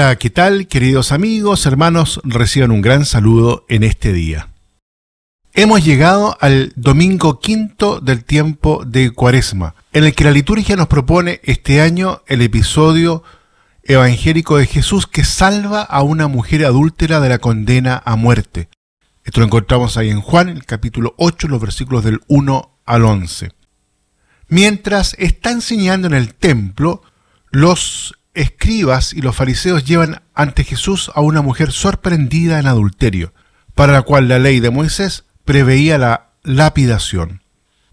Hola, ¿qué tal queridos amigos, hermanos? Reciban un gran saludo en este día. Hemos llegado al domingo quinto del tiempo de Cuaresma, en el que la liturgia nos propone este año el episodio evangélico de Jesús que salva a una mujer adúltera de la condena a muerte. Esto lo encontramos ahí en Juan, el capítulo 8, los versículos del 1 al 11. Mientras está enseñando en el templo, los escribas y los fariseos llevan ante Jesús a una mujer sorprendida en adulterio, para la cual la ley de Moisés preveía la lapidación.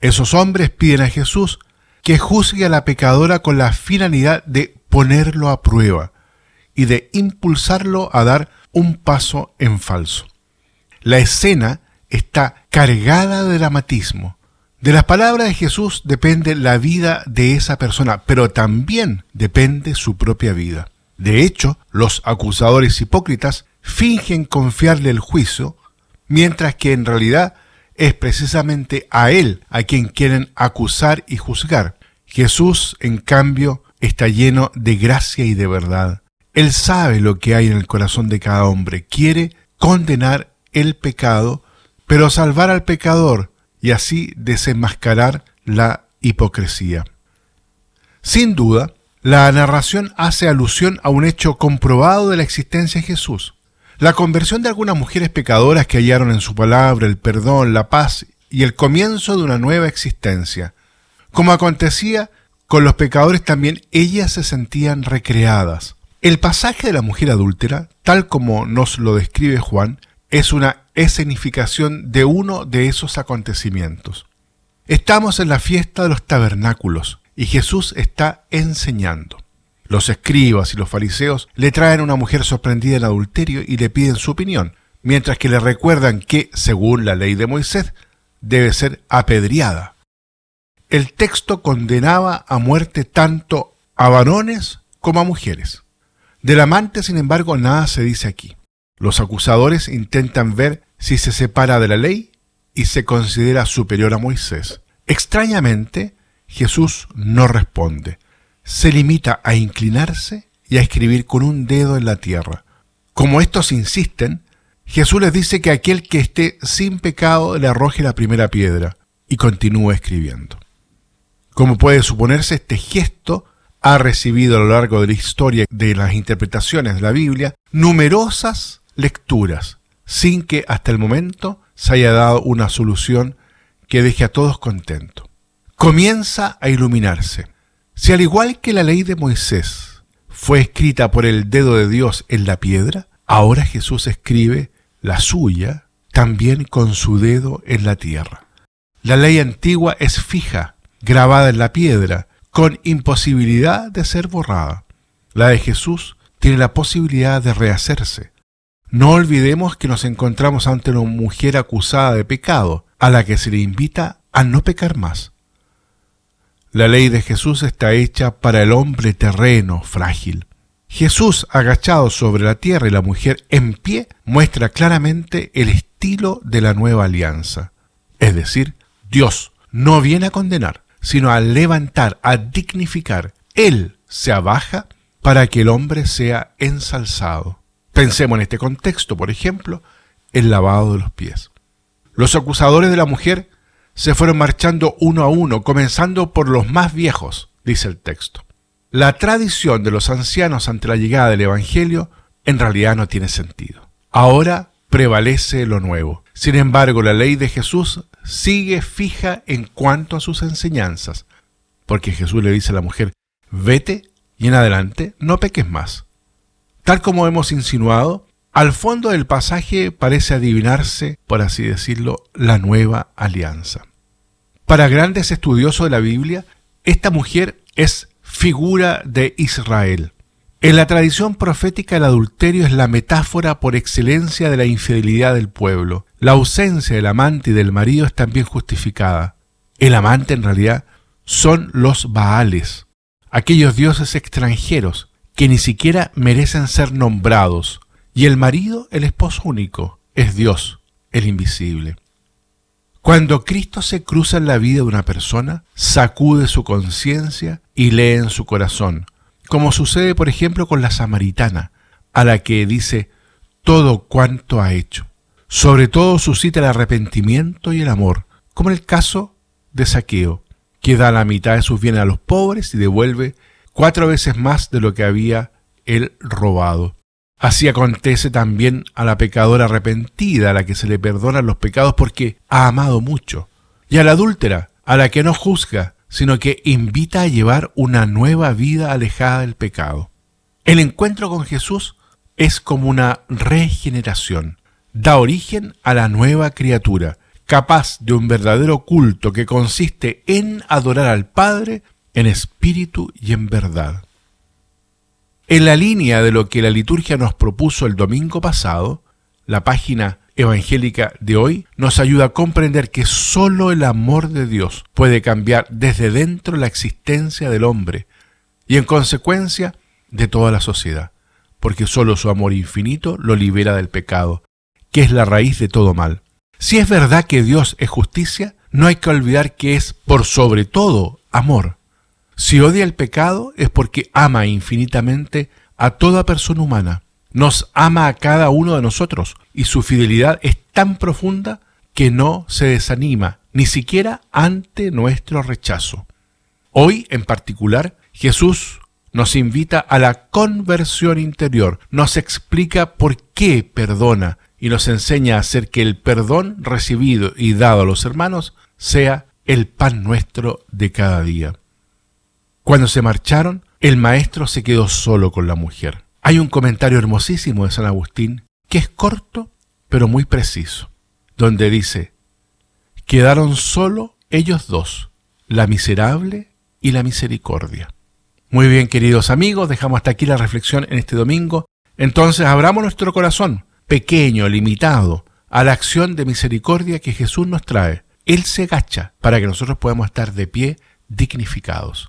Esos hombres piden a Jesús que juzgue a la pecadora con la finalidad de ponerlo a prueba y de impulsarlo a dar un paso en falso. La escena está cargada de dramatismo. De las palabras de Jesús depende la vida de esa persona, pero también depende su propia vida. De hecho, los acusadores hipócritas fingen confiarle el juicio, mientras que en realidad es precisamente a él a quien quieren acusar y juzgar. Jesús, en cambio, está lleno de gracia y de verdad. Él sabe lo que hay en el corazón de cada hombre, quiere condenar el pecado, pero salvar al pecador y así desenmascarar la hipocresía. Sin duda, la narración hace alusión a un hecho comprobado de la existencia de Jesús. La conversión de algunas mujeres pecadoras que hallaron en su palabra el perdón, la paz y el comienzo de una nueva existencia. Como acontecía con los pecadores también ellas se sentían recreadas. El pasaje de la mujer adúltera, tal como nos lo describe Juan, es una escenificación de uno de esos acontecimientos. Estamos en la fiesta de los tabernáculos y Jesús está enseñando. Los escribas y los fariseos le traen a una mujer sorprendida en adulterio y le piden su opinión, mientras que le recuerdan que, según la ley de Moisés, debe ser apedreada el texto condenaba a muerte tanto a varones como a mujeres. Del amante, sin embargo, nada se dice aquí. Los acusadores intentan ver si se separa de la ley y se considera superior a Moisés. Extrañamente, Jesús no responde. Se limita a inclinarse y a escribir con un dedo en la tierra. Como estos insisten, Jesús les dice que aquel que esté sin pecado le arroje la primera piedra y continúa escribiendo. Como puede suponerse, este gesto ha recibido a lo largo de la historia de las interpretaciones de la Biblia numerosas lecturas, sin que hasta el momento se haya dado una solución que deje a todos contentos. Comienza a iluminarse. Si al igual que la ley de Moisés fue escrita por el dedo de Dios en la piedra, ahora Jesús escribe la suya también con su dedo en la tierra. La ley antigua es fija, grabada en la piedra, con imposibilidad de ser borrada. La de Jesús tiene la posibilidad de rehacerse. No olvidemos que nos encontramos ante una mujer acusada de pecado, a la que se le invita a no pecar más. La ley de Jesús está hecha para el hombre terreno, frágil. Jesús agachado sobre la tierra y la mujer en pie muestra claramente el estilo de la nueva alianza. Es decir, Dios no viene a condenar, sino a levantar, a dignificar. Él se abaja para que el hombre sea ensalzado. Pensemos en este contexto, por ejemplo, el lavado de los pies. Los acusadores de la mujer se fueron marchando uno a uno, comenzando por los más viejos, dice el texto. La tradición de los ancianos ante la llegada del Evangelio en realidad no tiene sentido. Ahora prevalece lo nuevo. Sin embargo, la ley de Jesús sigue fija en cuanto a sus enseñanzas, porque Jesús le dice a la mujer, vete y en adelante no peques más. Tal como hemos insinuado, al fondo del pasaje parece adivinarse, por así decirlo, la nueva alianza. Para grandes estudiosos de la Biblia, esta mujer es figura de Israel. En la tradición profética el adulterio es la metáfora por excelencia de la infidelidad del pueblo. La ausencia del amante y del marido es también justificada. El amante en realidad son los Baales, aquellos dioses extranjeros que ni siquiera merecen ser nombrados, y el marido, el esposo único, es Dios, el invisible. Cuando Cristo se cruza en la vida de una persona, sacude su conciencia y lee en su corazón, como sucede por ejemplo con la samaritana, a la que dice todo cuanto ha hecho. Sobre todo suscita el arrepentimiento y el amor, como en el caso de Saqueo, que da la mitad de sus bienes a los pobres y devuelve cuatro veces más de lo que había él robado. Así acontece también a la pecadora arrepentida, a la que se le perdonan los pecados porque ha amado mucho, y a la adúltera, a la que no juzga, sino que invita a llevar una nueva vida alejada del pecado. El encuentro con Jesús es como una regeneración, da origen a la nueva criatura, capaz de un verdadero culto que consiste en adorar al Padre en espíritu y en verdad. En la línea de lo que la liturgia nos propuso el domingo pasado, la página evangélica de hoy nos ayuda a comprender que sólo el amor de Dios puede cambiar desde dentro la existencia del hombre y en consecuencia de toda la sociedad, porque sólo su amor infinito lo libera del pecado, que es la raíz de todo mal. Si es verdad que Dios es justicia, no hay que olvidar que es por sobre todo amor. Si odia el pecado es porque ama infinitamente a toda persona humana. Nos ama a cada uno de nosotros y su fidelidad es tan profunda que no se desanima ni siquiera ante nuestro rechazo. Hoy en particular, Jesús nos invita a la conversión interior, nos explica por qué perdona y nos enseña a hacer que el perdón recibido y dado a los hermanos sea el pan nuestro de cada día. Cuando se marcharon, el maestro se quedó solo con la mujer. Hay un comentario hermosísimo de San Agustín que es corto pero muy preciso, donde dice, quedaron solo ellos dos, la miserable y la misericordia. Muy bien, queridos amigos, dejamos hasta aquí la reflexión en este domingo. Entonces abramos nuestro corazón, pequeño, limitado, a la acción de misericordia que Jesús nos trae. Él se agacha para que nosotros podamos estar de pie dignificados.